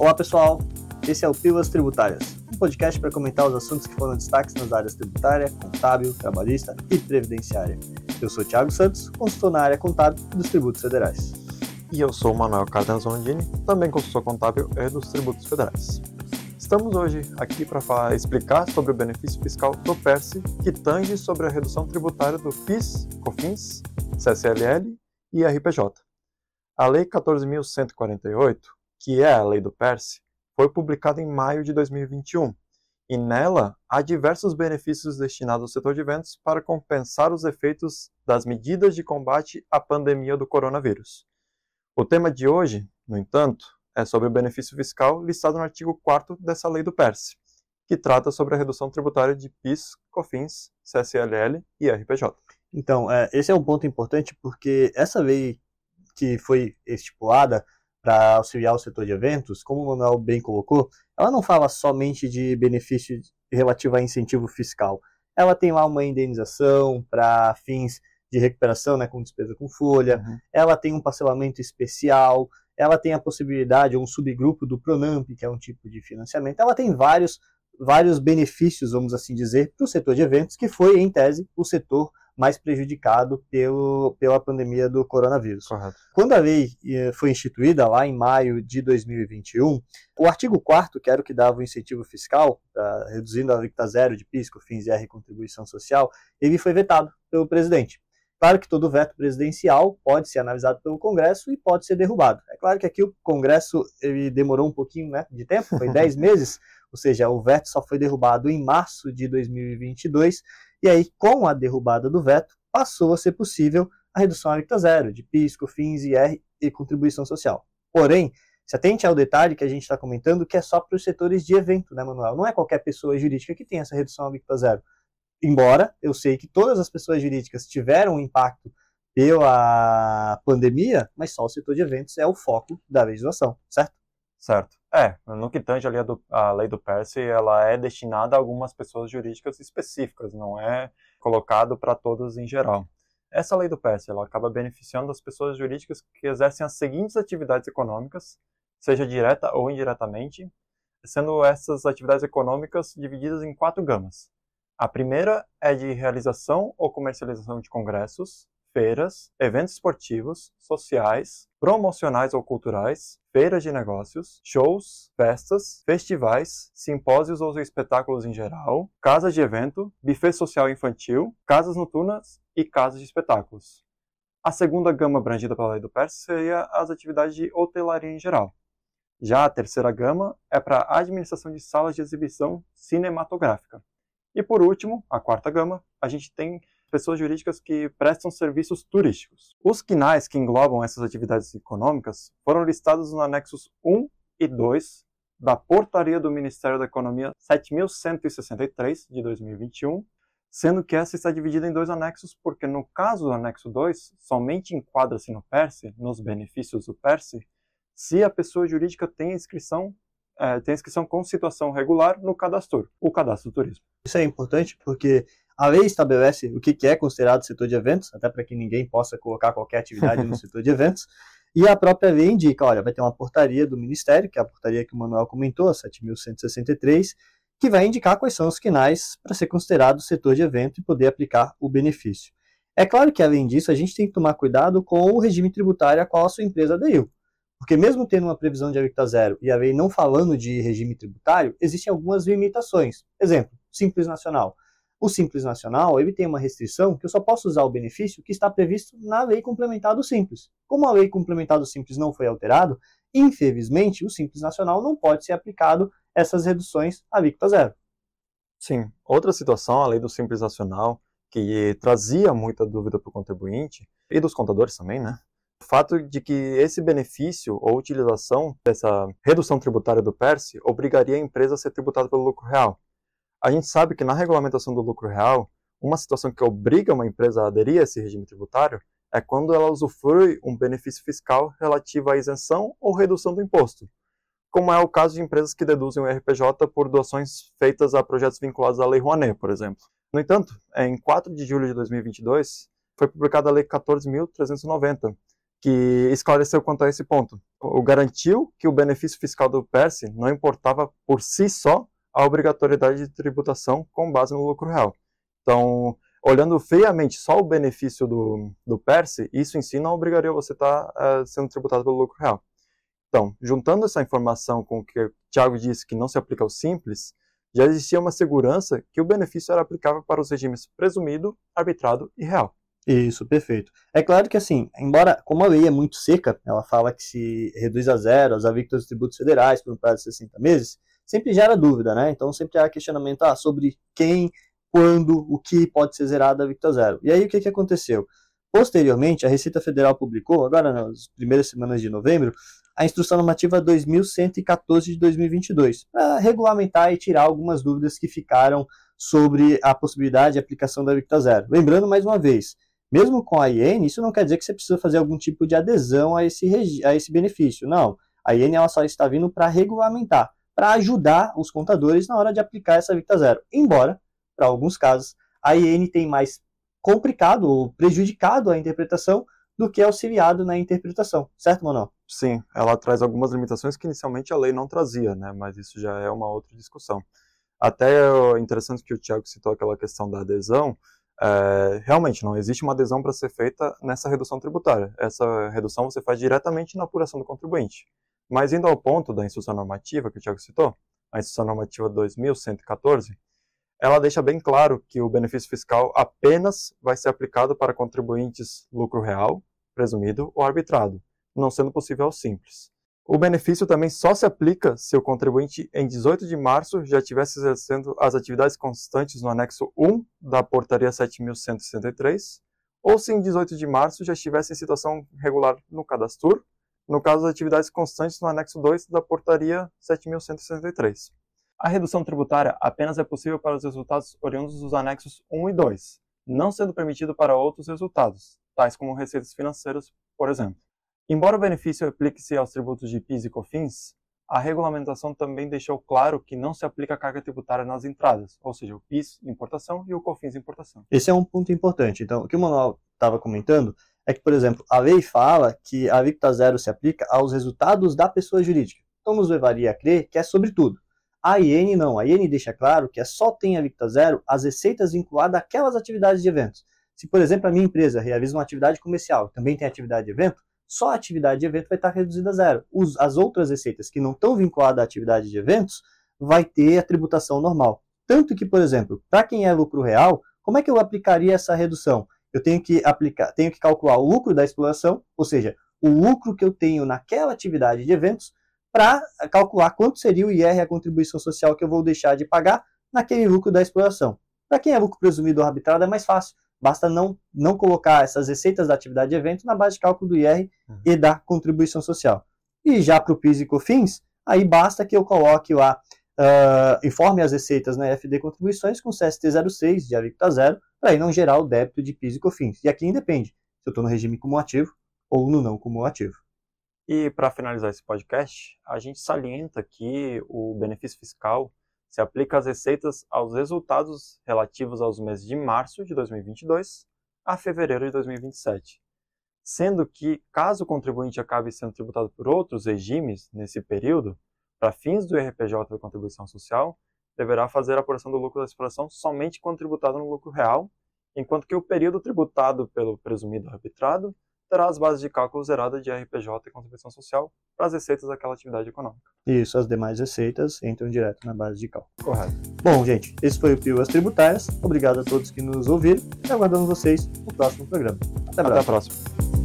Olá pessoal, esse é o Pílulas Tributárias, um podcast para comentar os assuntos que foram destaques nas áreas tributária, contábil, trabalhista e previdenciária. Eu sou Thiago Santos, consultor na área contábil dos tributos federais. E eu sou Manuel Cardenas Landini, também consultor contábil e dos tributos federais. Estamos hoje aqui para explicar sobre o benefício fiscal do PERSE, que tange sobre a redução tributária do PIS, COFINS, CSLL e RPJ. A Lei 14.148 que é a Lei do PERSE, foi publicada em maio de 2021 e nela há diversos benefícios destinados ao setor de eventos para compensar os efeitos das medidas de combate à pandemia do coronavírus. O tema de hoje, no entanto, é sobre o benefício fiscal listado no artigo 4 dessa lei do PERSE, que trata sobre a redução tributária de PIS, COFINS, CSLL e RPJ. Então, é, esse é um ponto importante porque essa lei que foi estipulada para auxiliar o setor de eventos, como o Manuel bem colocou, ela não fala somente de benefício relativo a incentivo fiscal. Ela tem lá uma indenização para fins de recuperação, né, com despesa com folha, uhum. ela tem um parcelamento especial, ela tem a possibilidade, um subgrupo do Pronamp, que é um tipo de financiamento, ela tem vários, vários benefícios, vamos assim dizer, para o setor de eventos, que foi, em tese, o setor mais prejudicado pelo, pela pandemia do coronavírus. Correto. Quando a lei eh, foi instituída lá em maio de 2021, o artigo 4 que era o que dava o incentivo fiscal, reduzindo a alíquota zero de PIS, COFINS e R contribuição social, ele foi vetado pelo presidente. Claro que todo veto presidencial pode ser analisado pelo Congresso e pode ser derrubado. É claro que aqui o Congresso ele demorou um pouquinho né, de tempo, foi 10 meses, ou seja, o veto só foi derrubado em março de 2022 e aí, com a derrubada do veto, passou a ser possível a redução alíquota zero de PIS, COFINS, IR e contribuição social. Porém, se atente ao detalhe que a gente está comentando, que é só para os setores de evento, né, Manuel? Não é qualquer pessoa jurídica que tem essa redução alíquota zero. Embora eu sei que todas as pessoas jurídicas tiveram um impacto pela pandemia, mas só o setor de eventos é o foco da legislação, certo? Certo. É, no que tange ali a, do, a lei do PERSE, ela é destinada a algumas pessoas jurídicas específicas, não é colocado para todas em geral. Essa lei do PERSE, ela acaba beneficiando as pessoas jurídicas que exercem as seguintes atividades econômicas, seja direta ou indiretamente, sendo essas atividades econômicas divididas em quatro gamas. A primeira é de realização ou comercialização de congressos, feiras, eventos esportivos, sociais, promocionais ou culturais, feiras de negócios, shows, festas, festivais, simpósios ou espetáculos em geral, casas de evento, buffet social infantil, casas noturnas e casas de espetáculos. A segunda gama abrangida pela lei do PERS seria as atividades de hotelaria em geral. Já a terceira gama é para a administração de salas de exibição cinematográfica. E por último, a quarta gama, a gente tem pessoas jurídicas que prestam serviços turísticos. Os quinais que englobam essas atividades econômicas foram listados nos anexos 1 e 2 da Portaria do Ministério da Economia 7163 de 2021, sendo que essa está dividida em dois anexos, porque no caso do anexo 2, somente enquadra-se no PERSE, nos benefícios do PERSE, se a pessoa jurídica tem inscrição é, tem inscrição com situação regular no cadastro, o cadastro do turismo. Isso é importante porque a lei estabelece o que é considerado setor de eventos, até para que ninguém possa colocar qualquer atividade no setor de eventos. E a própria lei indica, olha, vai ter uma portaria do Ministério, que é a portaria que o Manuel comentou, a 7.163, que vai indicar quais são os quinais para ser considerado setor de evento e poder aplicar o benefício. É claro que, além disso, a gente tem que tomar cuidado com o regime tributário a qual a sua empresa aderiu. Porque mesmo tendo uma previsão de alíquota zero e a lei não falando de regime tributário, existem algumas limitações. Exemplo, Simples Nacional. O Simples Nacional ele tem uma restrição que eu só posso usar o benefício que está previsto na Lei Complementar do Simples. Como a Lei Complementar do Simples não foi alterado, infelizmente o Simples Nacional não pode ser aplicado essas reduções à alíquota zero. Sim. Outra situação, a Lei do Simples Nacional, que trazia muita dúvida para o contribuinte e dos contadores também, né? O fato de que esse benefício ou utilização dessa redução tributária do PERSE obrigaria a empresa a ser tributada pelo lucro real. A gente sabe que na regulamentação do lucro real, uma situação que obriga uma empresa a aderir a esse regime tributário é quando ela usufrui um benefício fiscal relativo à isenção ou redução do imposto, como é o caso de empresas que deduzem o RPJ por doações feitas a projetos vinculados à Lei Rouanet, por exemplo. No entanto, em 4 de julho de 2022, foi publicada a Lei 14.390, que esclareceu quanto a esse ponto. O garantiu que o benefício fiscal do PERSE não importava por si só a obrigatoriedade de tributação com base no lucro real. Então, olhando friamente só o benefício do, do PERSE, isso em si não obrigaria você a estar tá, uh, sendo tributado pelo lucro real. Então, juntando essa informação com o que o Tiago disse que não se aplica ao simples, já existia uma segurança que o benefício era aplicável para os regimes presumido, arbitrado e real. Isso, perfeito. É claro que, assim, embora, como a lei é muito seca, ela fala que se reduz a zero as alíquotas dos tributos federais por um prazo de 60 meses, sempre gera dúvida, né? Então sempre há questionamento ah, sobre quem, quando, o que pode ser zerado a alíquota zero. E aí o que, que aconteceu? Posteriormente, a Receita Federal publicou, agora nas primeiras semanas de novembro, a Instrução Normativa 2114 de 2022, para regulamentar e tirar algumas dúvidas que ficaram sobre a possibilidade de aplicação da alíquota zero. Lembrando mais uma vez, mesmo com a IN, isso não quer dizer que você precisa fazer algum tipo de adesão a esse, a esse benefício. Não. A IN ela só está vindo para regulamentar, para ajudar os contadores na hora de aplicar essa alíquota zero. Embora, para alguns casos, a IN tem mais complicado ou prejudicado a interpretação do que auxiliado na interpretação. Certo, Manuel? Sim, ela traz algumas limitações que inicialmente a lei não trazia, né? mas isso já é uma outra discussão. Até é interessante que o Tiago citou aquela questão da adesão, é, realmente não existe uma adesão para ser feita nessa redução tributária. Essa redução você faz diretamente na apuração do contribuinte. Mas indo ao ponto da instrução normativa que o Tiago citou, a instrução normativa 2114, ela deixa bem claro que o benefício fiscal apenas vai ser aplicado para contribuintes lucro real, presumido ou arbitrado, não sendo possível ao simples. O benefício também só se aplica se o contribuinte, em 18 de março, já estivesse exercendo as atividades constantes no anexo 1 da Portaria 7.163, ou se em 18 de março já estivesse em situação regular no cadastro, no caso das atividades constantes no anexo 2 da Portaria 7.163. A redução tributária apenas é possível para os resultados oriundos dos anexos 1 e 2, não sendo permitido para outros resultados, tais como receitas financeiras, por exemplo. Embora o benefício aplique-se aos tributos de PIS e COFINS, a regulamentação também deixou claro que não se aplica a carga tributária nas entradas, ou seja, o PIS importação e o COFINS importação. Esse é um ponto importante. Então, o que o Manuel estava comentando é que, por exemplo, a lei fala que a alíquota zero se aplica aos resultados da pessoa jurídica. Então, nos levaria a crer que é sobre tudo. A IN não. A IN deixa claro que é só tem alíquota zero as receitas vinculadas àquelas atividades de eventos. Se, por exemplo, a minha empresa realiza uma atividade comercial, também tem atividade de evento, só a atividade de evento vai estar reduzida a zero. Os, as outras receitas que não estão vinculadas à atividade de eventos vai ter a tributação normal. Tanto que, por exemplo, para quem é lucro real, como é que eu aplicaria essa redução? Eu tenho que aplicar, tenho que calcular o lucro da exploração, ou seja, o lucro que eu tenho naquela atividade de eventos, para calcular quanto seria o IR, a contribuição social que eu vou deixar de pagar naquele lucro da exploração. Para quem é lucro presumido ou arbitrado é mais fácil. Basta não, não colocar essas receitas da atividade de evento na base de cálculo do IR uhum. e da contribuição social. E já para o PIS e COFINS, aí basta que eu coloque lá, uh, informe as receitas na FD Contribuições com CST 06 de alíquota zero, para aí não gerar o débito de PIS e COFINS. E aqui independe se eu estou no regime cumulativo ou no não cumulativo. E para finalizar esse podcast, a gente salienta que o benefício fiscal se aplica as receitas aos resultados relativos aos meses de março de 2022 a fevereiro de 2027, sendo que, caso o contribuinte acabe sendo tributado por outros regimes nesse período, para fins do RPJ da contribuição social, deverá fazer a apuração do lucro da exploração somente quando tributado no lucro real, enquanto que o período tributado pelo presumido arbitrado terá as bases de cálculo zeradas de RPJ e contribuição social para as receitas daquela atividade econômica. Isso, as demais receitas entram direto na base de cálculo. Correto. Bom, gente, esse foi o Pílulas Tributárias. Obrigado a todos que nos ouviram e aguardamos vocês no próximo programa. Até, Até a próxima.